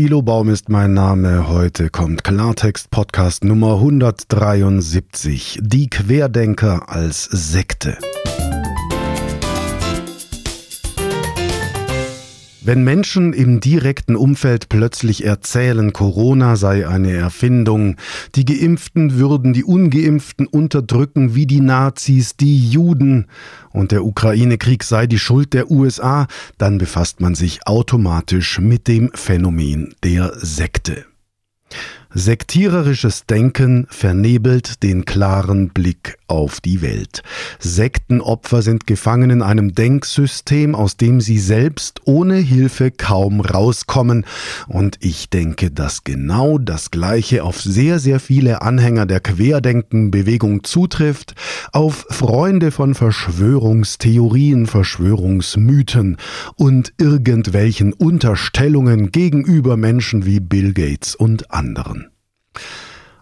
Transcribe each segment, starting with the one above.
Thilo Baum ist mein Name. Heute kommt Klartext Podcast Nummer 173. Die Querdenker als Sekte. Wenn Menschen im direkten Umfeld plötzlich erzählen, Corona sei eine Erfindung, die Geimpften würden die Ungeimpften unterdrücken wie die Nazis, die Juden und der Ukraine-Krieg sei die Schuld der USA, dann befasst man sich automatisch mit dem Phänomen der Sekte. Sektiererisches Denken vernebelt den klaren Blick auf die Welt. Sektenopfer sind gefangen in einem Denksystem, aus dem sie selbst ohne Hilfe kaum rauskommen. Und ich denke, dass genau das Gleiche auf sehr, sehr viele Anhänger der Querdenkenbewegung zutrifft, auf Freunde von Verschwörungstheorien, Verschwörungsmythen und irgendwelchen Unterstellungen gegenüber Menschen wie Bill Gates und anderen.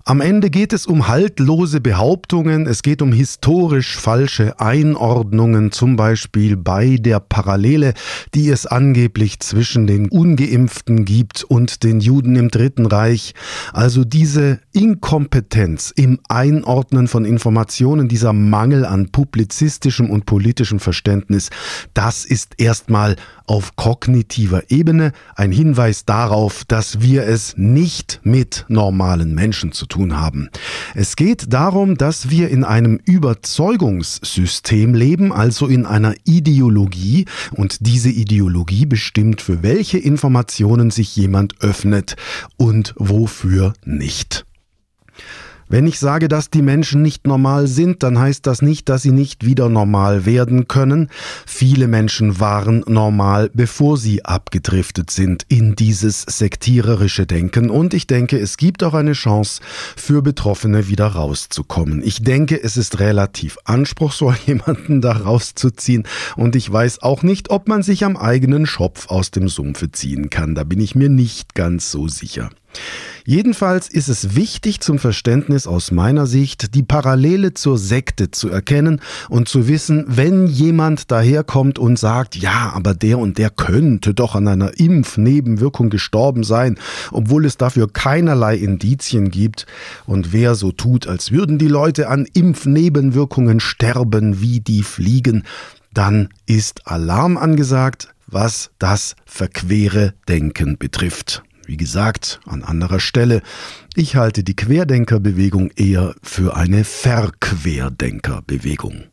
Am Ende geht es um haltlose Behauptungen, es geht um historisch falsche Einordnungen, zum Beispiel bei der Parallele, die es angeblich zwischen den ungeimpften gibt und den Juden im Dritten Reich. Also diese Inkompetenz im Einordnen von Informationen, dieser Mangel an publizistischem und politischem Verständnis, das ist erstmal auf kognitiver Ebene ein Hinweis darauf, dass wir es nicht mit normalen Menschen zu tun haben. Es geht darum, dass wir in einem Überzeugungssystem leben, also in einer Ideologie, und diese Ideologie bestimmt, für welche Informationen sich jemand öffnet und wofür nicht. Wenn ich sage, dass die Menschen nicht normal sind, dann heißt das nicht, dass sie nicht wieder normal werden können. Viele Menschen waren normal, bevor sie abgedriftet sind in dieses sektiererische Denken. Und ich denke, es gibt auch eine Chance für Betroffene wieder rauszukommen. Ich denke, es ist relativ anspruchsvoll, jemanden da rauszuziehen. Und ich weiß auch nicht, ob man sich am eigenen Schopf aus dem Sumpfe ziehen kann. Da bin ich mir nicht ganz so sicher. Jedenfalls ist es wichtig zum Verständnis aus meiner Sicht, die Parallele zur Sekte zu erkennen und zu wissen, wenn jemand daherkommt und sagt, ja, aber der und der könnte doch an einer Impfnebenwirkung gestorben sein, obwohl es dafür keinerlei Indizien gibt, und wer so tut, als würden die Leute an Impfnebenwirkungen sterben wie die Fliegen, dann ist Alarm angesagt, was das verquere Denken betrifft. Wie gesagt, an anderer Stelle, ich halte die Querdenkerbewegung eher für eine Verquerdenkerbewegung.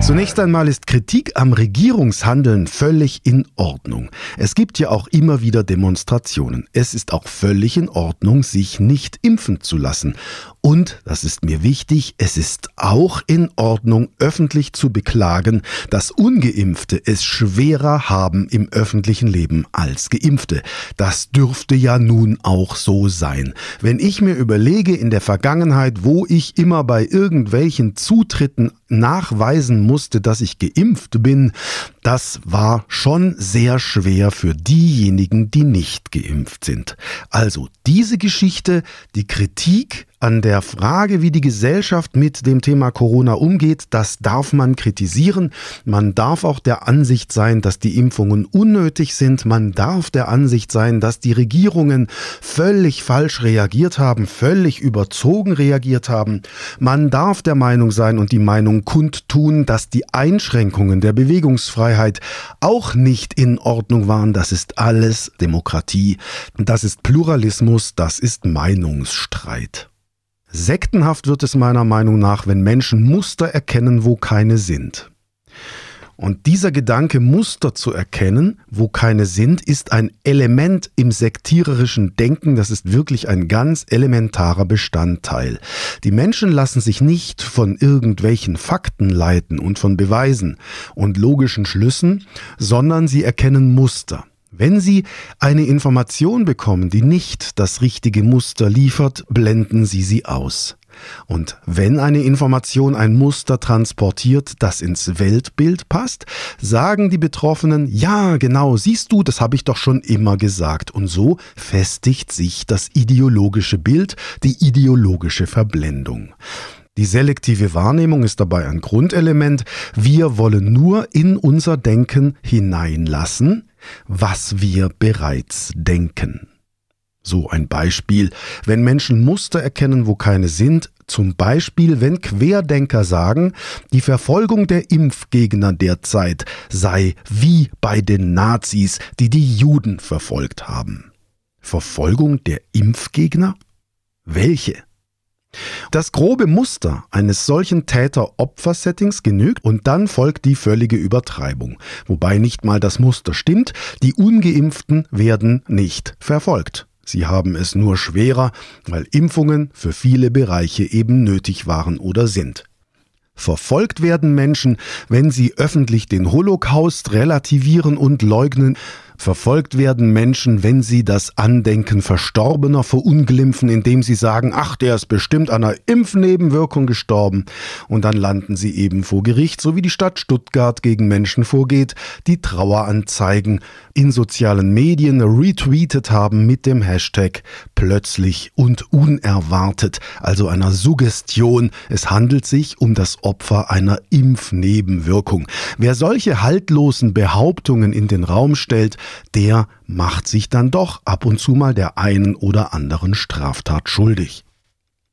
Zunächst einmal ist Kritik am Regierungshandeln völlig in Ordnung. Es gibt ja auch immer wieder Demonstrationen. Es ist auch völlig in Ordnung, sich nicht impfen zu lassen. Und, das ist mir wichtig, es ist auch in Ordnung, öffentlich zu beklagen, dass ungeimpfte es schwerer haben im öffentlichen Leben als geimpfte. Das dürfte ja nun auch so sein. Wenn ich mir überlege in der Vergangenheit, wo ich immer bei irgendwelchen Zutritten nachweisen musste, dass ich geimpft bin, das war schon sehr schwer für diejenigen, die nicht geimpft sind. Also diese Geschichte, die Kritik an der Frage, wie die Gesellschaft mit dem Thema Corona umgeht, das darf man kritisieren. Man darf auch der Ansicht sein, dass die Impfungen unnötig sind. Man darf der Ansicht sein, dass die Regierungen völlig falsch reagiert haben, völlig überzogen reagiert haben. Man darf der Meinung sein und die Meinung kundtun, dass die Einschränkungen der Bewegungsfreiheit auch nicht in Ordnung waren. Das ist alles Demokratie. Das ist Pluralismus. Das ist Meinungsstreit. Sektenhaft wird es meiner Meinung nach, wenn Menschen Muster erkennen, wo keine sind. Und dieser Gedanke, Muster zu erkennen, wo keine sind, ist ein Element im sektiererischen Denken, das ist wirklich ein ganz elementarer Bestandteil. Die Menschen lassen sich nicht von irgendwelchen Fakten leiten und von Beweisen und logischen Schlüssen, sondern sie erkennen Muster. Wenn Sie eine Information bekommen, die nicht das richtige Muster liefert, blenden Sie sie aus. Und wenn eine Information ein Muster transportiert, das ins Weltbild passt, sagen die Betroffenen, ja, genau, siehst du, das habe ich doch schon immer gesagt. Und so festigt sich das ideologische Bild, die ideologische Verblendung. Die selektive Wahrnehmung ist dabei ein Grundelement. Wir wollen nur in unser Denken hineinlassen, was wir bereits denken. So ein Beispiel, wenn Menschen Muster erkennen, wo keine sind, zum Beispiel wenn Querdenker sagen, die Verfolgung der Impfgegner derzeit sei wie bei den Nazis, die die Juden verfolgt haben. Verfolgung der Impfgegner? Welche? Das grobe Muster eines solchen Täter-Opfer-Settings genügt und dann folgt die völlige Übertreibung. Wobei nicht mal das Muster stimmt, die ungeimpften werden nicht verfolgt. Sie haben es nur schwerer, weil Impfungen für viele Bereiche eben nötig waren oder sind. Verfolgt werden Menschen, wenn sie öffentlich den Holocaust relativieren und leugnen, Verfolgt werden Menschen, wenn sie das Andenken Verstorbener verunglimpfen, indem sie sagen, ach, der ist bestimmt an einer Impfnebenwirkung gestorben. Und dann landen sie eben vor Gericht, so wie die Stadt Stuttgart gegen Menschen vorgeht, die Traueranzeigen in sozialen Medien retweetet haben mit dem Hashtag plötzlich und unerwartet, also einer Suggestion. Es handelt sich um das Opfer einer Impfnebenwirkung. Wer solche haltlosen Behauptungen in den Raum stellt, der macht sich dann doch ab und zu mal der einen oder anderen Straftat schuldig.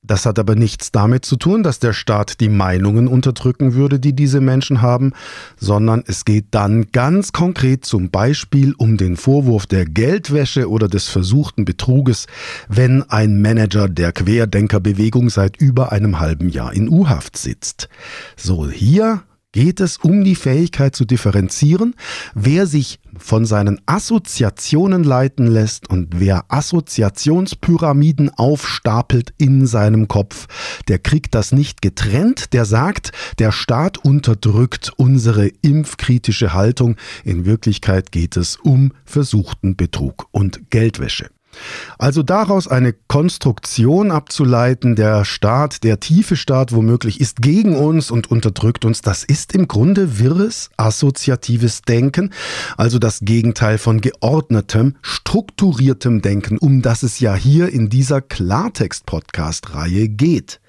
Das hat aber nichts damit zu tun, dass der Staat die Meinungen unterdrücken würde, die diese Menschen haben, sondern es geht dann ganz konkret zum Beispiel um den Vorwurf der Geldwäsche oder des versuchten Betruges, wenn ein Manager der Querdenkerbewegung seit über einem halben Jahr in U-Haft sitzt. So, hier geht es um die Fähigkeit zu differenzieren, wer sich von seinen Assoziationen leiten lässt und wer Assoziationspyramiden aufstapelt in seinem Kopf, der kriegt das nicht getrennt, der sagt, der Staat unterdrückt unsere impfkritische Haltung. In Wirklichkeit geht es um versuchten Betrug und Geldwäsche. Also daraus eine Konstruktion abzuleiten, der Staat, der tiefe Staat womöglich ist gegen uns und unterdrückt uns, das ist im Grunde wirres, assoziatives Denken, also das Gegenteil von geordnetem, strukturiertem Denken, um das es ja hier in dieser Klartext-Podcast-Reihe geht.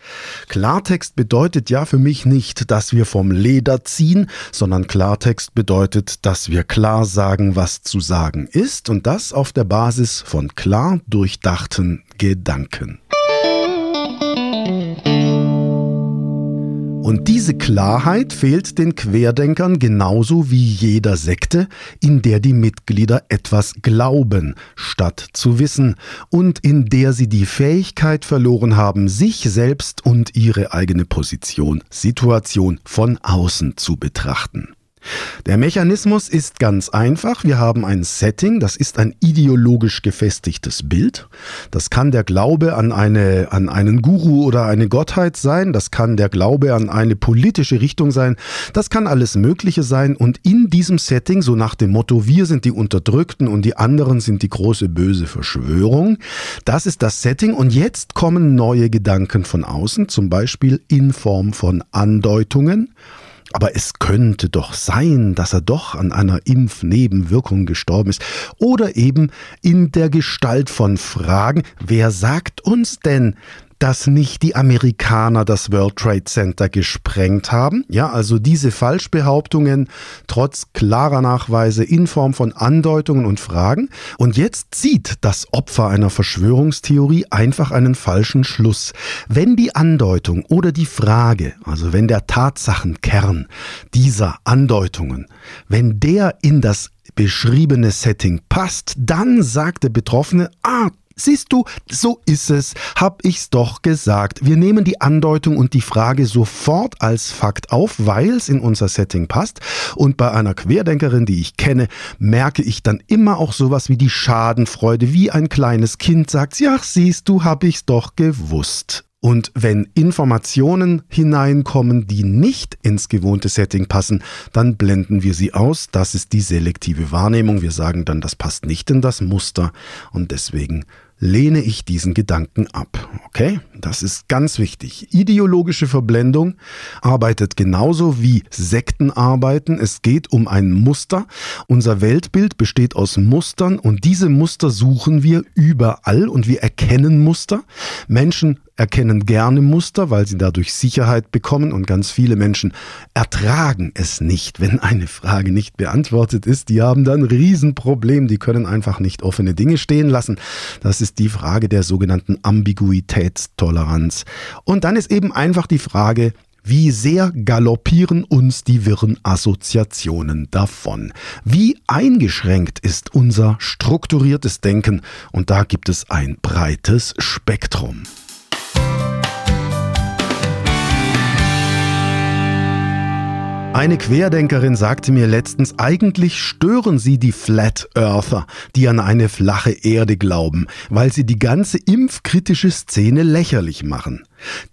Klartext bedeutet ja für mich nicht, dass wir vom Leder ziehen, sondern Klartext bedeutet, dass wir klar sagen, was zu sagen ist und das auf der Basis von klar durchdachten Gedanken. Und diese Klarheit fehlt den Querdenkern genauso wie jeder Sekte, in der die Mitglieder etwas glauben, statt zu wissen, und in der sie die Fähigkeit verloren haben, sich selbst und ihre eigene Position, Situation von außen zu betrachten. Der Mechanismus ist ganz einfach. Wir haben ein Setting, das ist ein ideologisch gefestigtes Bild. Das kann der Glaube an, eine, an einen Guru oder eine Gottheit sein. Das kann der Glaube an eine politische Richtung sein. Das kann alles Mögliche sein. Und in diesem Setting, so nach dem Motto, wir sind die Unterdrückten und die anderen sind die große böse Verschwörung, das ist das Setting. Und jetzt kommen neue Gedanken von außen, zum Beispiel in Form von Andeutungen. Aber es könnte doch sein, dass er doch an einer Impfnebenwirkung gestorben ist. Oder eben in der Gestalt von Fragen, wer sagt uns denn, dass nicht die Amerikaner das World Trade Center gesprengt haben. Ja, also diese Falschbehauptungen trotz klarer Nachweise in Form von Andeutungen und Fragen. Und jetzt zieht das Opfer einer Verschwörungstheorie einfach einen falschen Schluss. Wenn die Andeutung oder die Frage, also wenn der Tatsachenkern dieser Andeutungen, wenn der in das beschriebene Setting passt, dann sagt der Betroffene, ah, Siehst du, so ist es, hab ich's doch gesagt. Wir nehmen die Andeutung und die Frage sofort als Fakt auf, weil es in unser Setting passt. Und bei einer Querdenkerin, die ich kenne, merke ich dann immer auch sowas wie die Schadenfreude, wie ein kleines Kind sagt, ja, siehst du, hab ich's doch gewusst. Und wenn Informationen hineinkommen, die nicht ins gewohnte Setting passen, dann blenden wir sie aus. Das ist die selektive Wahrnehmung. Wir sagen dann, das passt nicht in das Muster und deswegen lehne ich diesen Gedanken ab. Okay? Das ist ganz wichtig. Ideologische Verblendung arbeitet genauso wie Sekten arbeiten. Es geht um ein Muster. Unser Weltbild besteht aus Mustern und diese Muster suchen wir überall und wir erkennen Muster. Menschen erkennen gerne Muster, weil sie dadurch Sicherheit bekommen und ganz viele Menschen ertragen es nicht, wenn eine Frage nicht beantwortet ist. Die haben dann ein Riesenproblem, die können einfach nicht offene Dinge stehen lassen. Das ist die Frage der sogenannten Ambiguitätstoleranz. Und dann ist eben einfach die Frage, wie sehr galoppieren uns die wirren Assoziationen davon? Wie eingeschränkt ist unser strukturiertes Denken? Und da gibt es ein breites Spektrum. Eine Querdenkerin sagte mir letztens, eigentlich stören sie die Flat Earther, die an eine flache Erde glauben, weil sie die ganze impfkritische Szene lächerlich machen.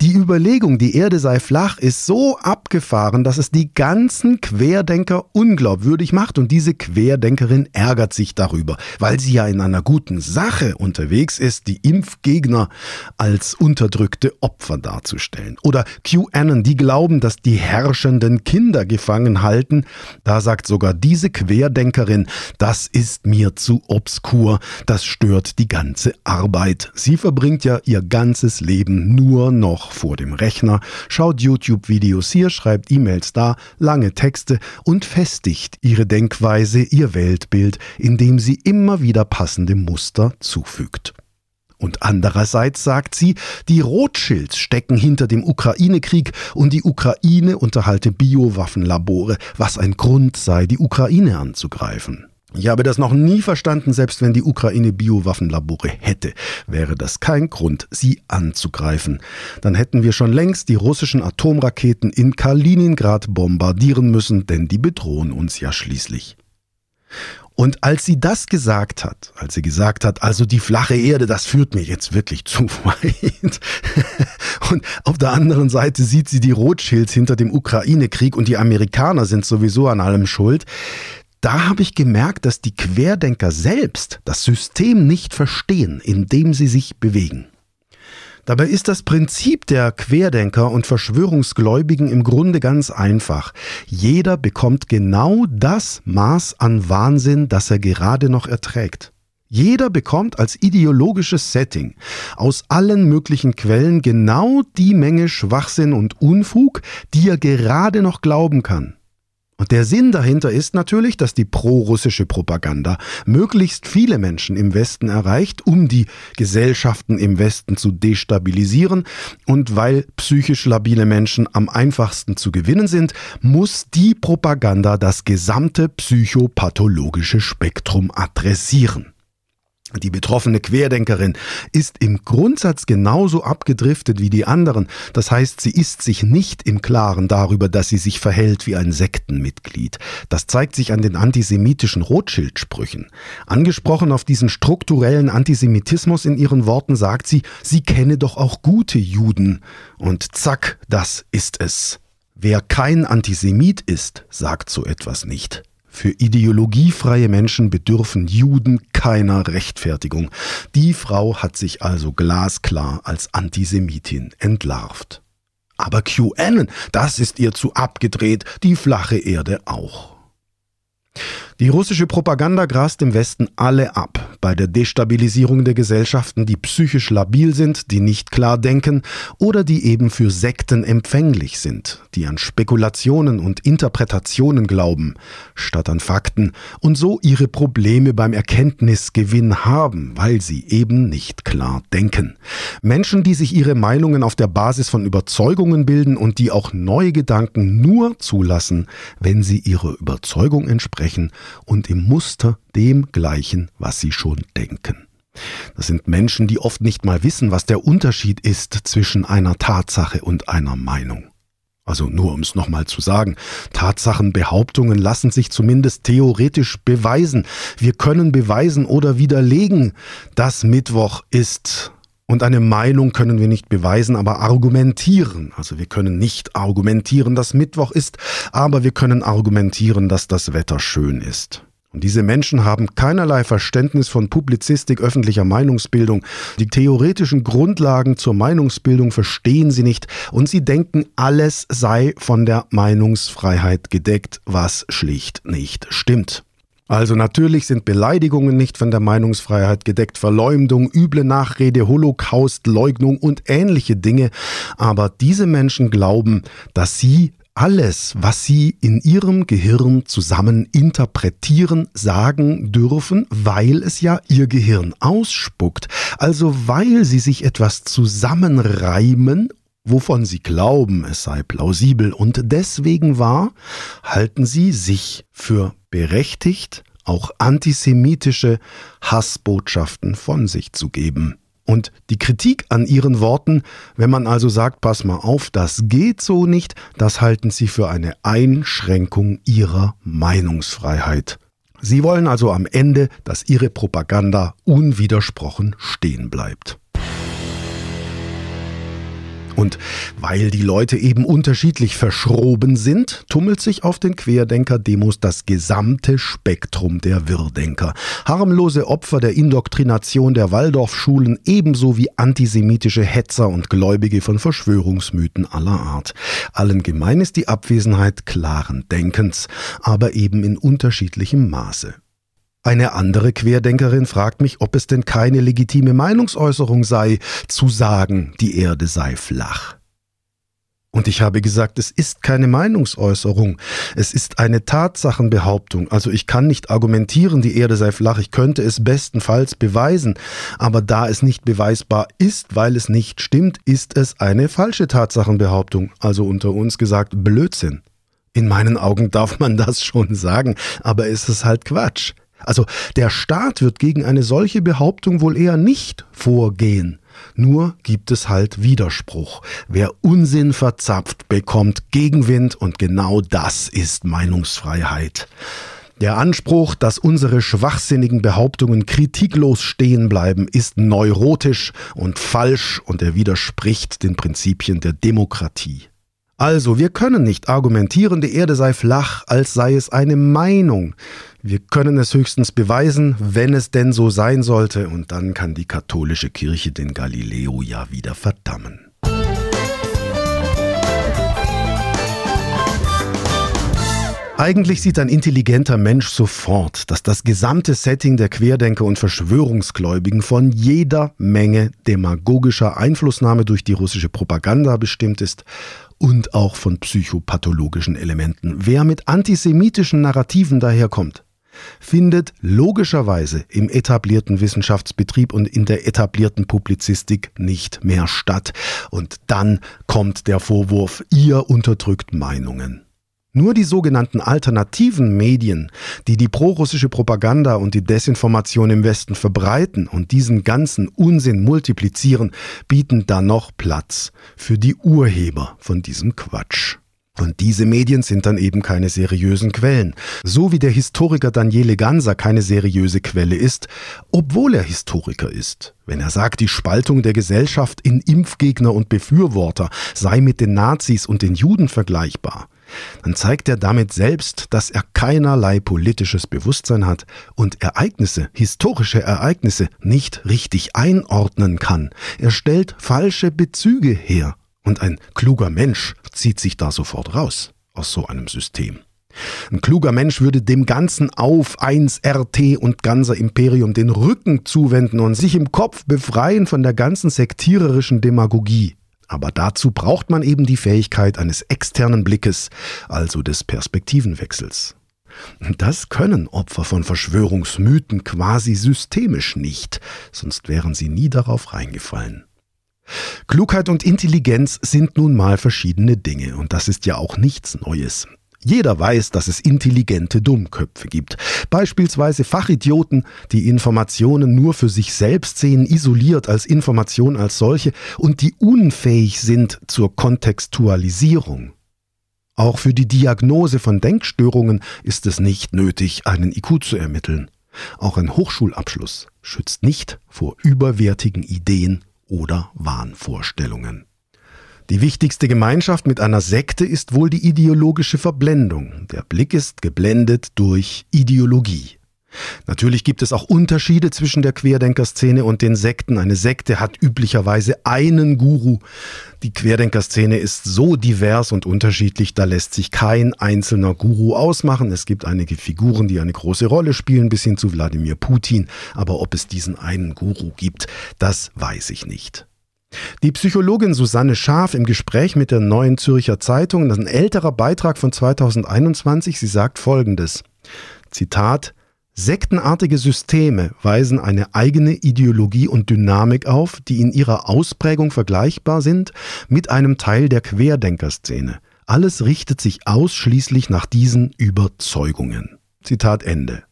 Die Überlegung, die Erde sei flach, ist so abgefahren, dass es die ganzen Querdenker unglaubwürdig macht und diese Querdenkerin ärgert sich darüber, weil sie ja in einer guten Sache unterwegs ist, die Impfgegner als unterdrückte Opfer darzustellen. Oder QAnon, die glauben, dass die Herrschenden Kinder gefangen halten. Da sagt sogar diese Querdenkerin, das ist mir zu obskur, das stört die ganze Arbeit. Sie verbringt ja ihr ganzes Leben nur noch vor dem Rechner, schaut YouTube-Videos hier, schreibt E-Mails da, lange Texte und festigt ihre Denkweise, ihr Weltbild, indem sie immer wieder passende Muster zufügt. Und andererseits sagt sie, die Rothschilds stecken hinter dem Ukraine-Krieg und die Ukraine unterhalte Biowaffenlabore, was ein Grund sei, die Ukraine anzugreifen. Ich habe das noch nie verstanden, selbst wenn die Ukraine Biowaffenlabore hätte, wäre das kein Grund, sie anzugreifen. Dann hätten wir schon längst die russischen Atomraketen in Kaliningrad bombardieren müssen, denn die bedrohen uns ja schließlich. Und als sie das gesagt hat, als sie gesagt hat, also die flache Erde, das führt mir jetzt wirklich zu weit. und auf der anderen Seite sieht sie die Rothschilds hinter dem Ukraine-Krieg und die Amerikaner sind sowieso an allem schuld da habe ich gemerkt, dass die Querdenker selbst das System nicht verstehen, in dem sie sich bewegen. Dabei ist das Prinzip der Querdenker und Verschwörungsgläubigen im Grunde ganz einfach. Jeder bekommt genau das Maß an Wahnsinn, das er gerade noch erträgt. Jeder bekommt als ideologisches Setting aus allen möglichen Quellen genau die Menge Schwachsinn und Unfug, die er gerade noch glauben kann. Und der Sinn dahinter ist natürlich, dass die pro-russische Propaganda möglichst viele Menschen im Westen erreicht, um die Gesellschaften im Westen zu destabilisieren. Und weil psychisch labile Menschen am einfachsten zu gewinnen sind, muss die Propaganda das gesamte psychopathologische Spektrum adressieren. Die betroffene Querdenkerin ist im Grundsatz genauso abgedriftet wie die anderen. Das heißt, sie ist sich nicht im Klaren darüber, dass sie sich verhält wie ein Sektenmitglied. Das zeigt sich an den antisemitischen Rothschild-Sprüchen. Angesprochen auf diesen strukturellen Antisemitismus in ihren Worten sagt sie, sie kenne doch auch gute Juden. Und zack, das ist es. Wer kein Antisemit ist, sagt so etwas nicht. Für ideologiefreie Menschen bedürfen Juden keiner Rechtfertigung. Die Frau hat sich also glasklar als Antisemitin entlarvt. Aber QAnon, das ist ihr zu abgedreht, die flache Erde auch. Die russische Propaganda grast im Westen alle ab bei der Destabilisierung der Gesellschaften, die psychisch labil sind, die nicht klar denken oder die eben für Sekten empfänglich sind, die an Spekulationen und Interpretationen glauben, statt an Fakten und so ihre Probleme beim Erkenntnisgewinn haben, weil sie eben nicht klar denken. Menschen, die sich ihre Meinungen auf der Basis von Überzeugungen bilden und die auch neue Gedanken nur zulassen, wenn sie ihrer Überzeugung entsprechen und im Muster dem gleichen, was sie schon denken. Das sind Menschen, die oft nicht mal wissen, was der Unterschied ist zwischen einer Tatsache und einer Meinung. Also nur um es nochmal zu sagen, Tatsachenbehauptungen lassen sich zumindest theoretisch beweisen. Wir können beweisen oder widerlegen, dass Mittwoch ist. Und eine Meinung können wir nicht beweisen, aber argumentieren. Also wir können nicht argumentieren, dass Mittwoch ist, aber wir können argumentieren, dass das Wetter schön ist. Und diese Menschen haben keinerlei Verständnis von Publizistik, öffentlicher Meinungsbildung. Die theoretischen Grundlagen zur Meinungsbildung verstehen sie nicht und sie denken, alles sei von der Meinungsfreiheit gedeckt, was schlicht nicht stimmt. Also natürlich sind Beleidigungen nicht von der Meinungsfreiheit gedeckt, Verleumdung, üble Nachrede, Holocaust, Leugnung und ähnliche Dinge, aber diese Menschen glauben, dass sie alles, was sie in ihrem Gehirn zusammen interpretieren, sagen dürfen, weil es ja ihr Gehirn ausspuckt. Also weil sie sich etwas zusammenreimen, wovon sie glauben, es sei plausibel und deswegen wahr, halten sie sich für berechtigt, auch antisemitische Hassbotschaften von sich zu geben. Und die Kritik an ihren Worten, wenn man also sagt, pass mal auf, das geht so nicht, das halten sie für eine Einschränkung ihrer Meinungsfreiheit. Sie wollen also am Ende, dass ihre Propaganda unwidersprochen stehen bleibt. Und weil die Leute eben unterschiedlich verschroben sind, tummelt sich auf den Querdenker-Demos das gesamte Spektrum der Wirrdenker. Harmlose Opfer der Indoktrination der Waldorfschulen ebenso wie antisemitische Hetzer und Gläubige von Verschwörungsmythen aller Art. Allen gemein ist die Abwesenheit klaren Denkens, aber eben in unterschiedlichem Maße. Eine andere Querdenkerin fragt mich, ob es denn keine legitime Meinungsäußerung sei, zu sagen, die Erde sei flach. Und ich habe gesagt, es ist keine Meinungsäußerung, es ist eine Tatsachenbehauptung. Also ich kann nicht argumentieren, die Erde sei flach, ich könnte es bestenfalls beweisen, aber da es nicht beweisbar ist, weil es nicht stimmt, ist es eine falsche Tatsachenbehauptung, also unter uns gesagt Blödsinn. In meinen Augen darf man das schon sagen, aber es ist halt Quatsch. Also der Staat wird gegen eine solche Behauptung wohl eher nicht vorgehen. Nur gibt es halt Widerspruch. Wer Unsinn verzapft, bekommt Gegenwind und genau das ist Meinungsfreiheit. Der Anspruch, dass unsere schwachsinnigen Behauptungen kritiklos stehen bleiben, ist neurotisch und falsch und er widerspricht den Prinzipien der Demokratie. Also, wir können nicht argumentieren, die Erde sei flach, als sei es eine Meinung. Wir können es höchstens beweisen, wenn es denn so sein sollte, und dann kann die katholische Kirche den Galileo ja wieder verdammen. Eigentlich sieht ein intelligenter Mensch sofort, dass das gesamte Setting der Querdenker und Verschwörungsgläubigen von jeder Menge demagogischer Einflussnahme durch die russische Propaganda bestimmt ist und auch von psychopathologischen Elementen. Wer mit antisemitischen Narrativen daherkommt, findet logischerweise im etablierten Wissenschaftsbetrieb und in der etablierten Publizistik nicht mehr statt. Und dann kommt der Vorwurf, ihr unterdrückt Meinungen. Nur die sogenannten alternativen Medien, die die prorussische Propaganda und die Desinformation im Westen verbreiten und diesen ganzen Unsinn multiplizieren, bieten da noch Platz für die Urheber von diesem Quatsch. Und diese Medien sind dann eben keine seriösen Quellen. So wie der Historiker Daniele Ganser keine seriöse Quelle ist, obwohl er Historiker ist. Wenn er sagt, die Spaltung der Gesellschaft in Impfgegner und Befürworter sei mit den Nazis und den Juden vergleichbar, dann zeigt er damit selbst, dass er keinerlei politisches Bewusstsein hat und Ereignisse, historische Ereignisse nicht richtig einordnen kann. Er stellt falsche Bezüge her. Und ein kluger Mensch zieht sich da sofort raus aus so einem System. Ein kluger Mensch würde dem ganzen Auf 1 RT und ganzer Imperium den Rücken zuwenden und sich im Kopf befreien von der ganzen sektiererischen Demagogie. Aber dazu braucht man eben die Fähigkeit eines externen Blickes, also des Perspektivenwechsels. Das können Opfer von Verschwörungsmythen quasi systemisch nicht, sonst wären sie nie darauf reingefallen. Klugheit und Intelligenz sind nun mal verschiedene Dinge und das ist ja auch nichts Neues. Jeder weiß, dass es intelligente Dummköpfe gibt. Beispielsweise Fachidioten, die Informationen nur für sich selbst sehen, isoliert als Information als solche und die unfähig sind zur Kontextualisierung. Auch für die Diagnose von Denkstörungen ist es nicht nötig, einen IQ zu ermitteln. Auch ein Hochschulabschluss schützt nicht vor überwertigen Ideen oder Wahnvorstellungen. Die wichtigste Gemeinschaft mit einer Sekte ist wohl die ideologische Verblendung. Der Blick ist geblendet durch Ideologie. Natürlich gibt es auch Unterschiede zwischen der Querdenkerszene und den Sekten. Eine Sekte hat üblicherweise einen Guru. Die Querdenkerszene ist so divers und unterschiedlich, da lässt sich kein einzelner Guru ausmachen. Es gibt einige Figuren, die eine große Rolle spielen, bis hin zu Wladimir Putin. Aber ob es diesen einen Guru gibt, das weiß ich nicht. Die Psychologin Susanne Schaaf im Gespräch mit der Neuen Zürcher Zeitung, das ist ein älterer Beitrag von 2021, sie sagt folgendes. Zitat Sektenartige Systeme weisen eine eigene Ideologie und Dynamik auf, die in ihrer Ausprägung vergleichbar sind mit einem Teil der Querdenkerszene. Alles richtet sich ausschließlich nach diesen Überzeugungen. Zitat Ende.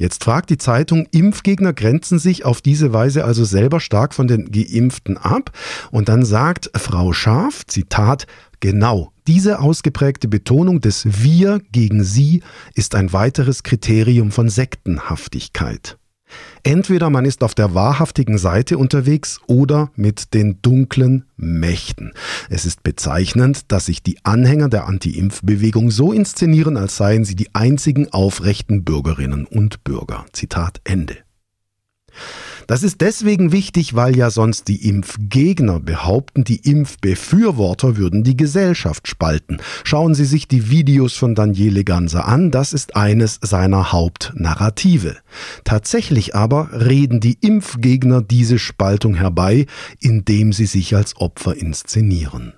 Jetzt fragt die Zeitung, Impfgegner grenzen sich auf diese Weise also selber stark von den Geimpften ab. Und dann sagt Frau Scharf, Zitat, Genau, diese ausgeprägte Betonung des Wir gegen Sie ist ein weiteres Kriterium von Sektenhaftigkeit. Entweder man ist auf der wahrhaftigen Seite unterwegs oder mit den dunklen Mächten. Es ist bezeichnend, dass sich die Anhänger der Anti-Impf-Bewegung so inszenieren, als seien sie die einzigen aufrechten Bürgerinnen und Bürger. Zitat Ende. Das ist deswegen wichtig, weil ja sonst die Impfgegner behaupten, die Impfbefürworter würden die Gesellschaft spalten. Schauen Sie sich die Videos von Daniele Ganser an, das ist eines seiner Hauptnarrative. Tatsächlich aber reden die Impfgegner diese Spaltung herbei, indem sie sich als Opfer inszenieren.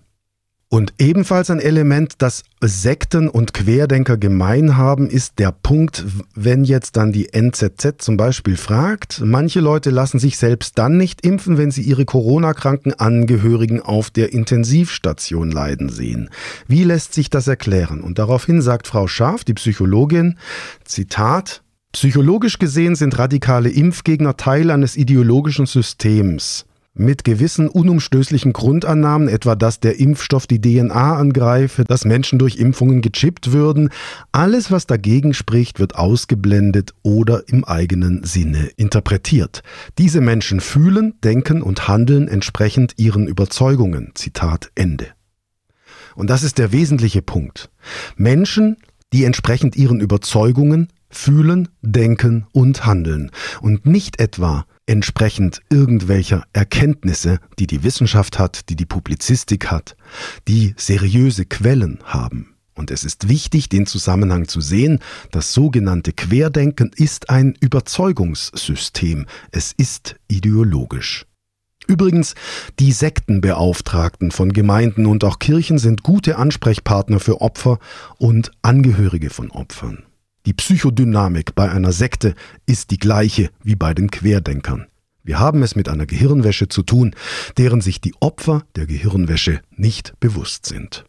Und ebenfalls ein Element, das Sekten und Querdenker gemein haben, ist der Punkt, wenn jetzt dann die NZZ zum Beispiel fragt, manche Leute lassen sich selbst dann nicht impfen, wenn sie ihre Corona-kranken Angehörigen auf der Intensivstation leiden sehen. Wie lässt sich das erklären? Und daraufhin sagt Frau Scharf, die Psychologin, Zitat, Psychologisch gesehen sind radikale Impfgegner Teil eines ideologischen Systems mit gewissen unumstößlichen Grundannahmen, etwa dass der Impfstoff die DNA angreife, dass Menschen durch Impfungen gechippt würden, alles, was dagegen spricht, wird ausgeblendet oder im eigenen Sinne interpretiert. Diese Menschen fühlen, denken und handeln entsprechend ihren Überzeugungen. Zitat Ende. Und das ist der wesentliche Punkt. Menschen, die entsprechend ihren Überzeugungen fühlen, denken und handeln und nicht etwa entsprechend irgendwelcher Erkenntnisse, die die Wissenschaft hat, die die Publizistik hat, die seriöse Quellen haben. Und es ist wichtig, den Zusammenhang zu sehen. Das sogenannte Querdenken ist ein Überzeugungssystem. Es ist ideologisch. Übrigens, die Sektenbeauftragten von Gemeinden und auch Kirchen sind gute Ansprechpartner für Opfer und Angehörige von Opfern. Die Psychodynamik bei einer Sekte ist die gleiche wie bei den Querdenkern. Wir haben es mit einer Gehirnwäsche zu tun, deren sich die Opfer der Gehirnwäsche nicht bewusst sind.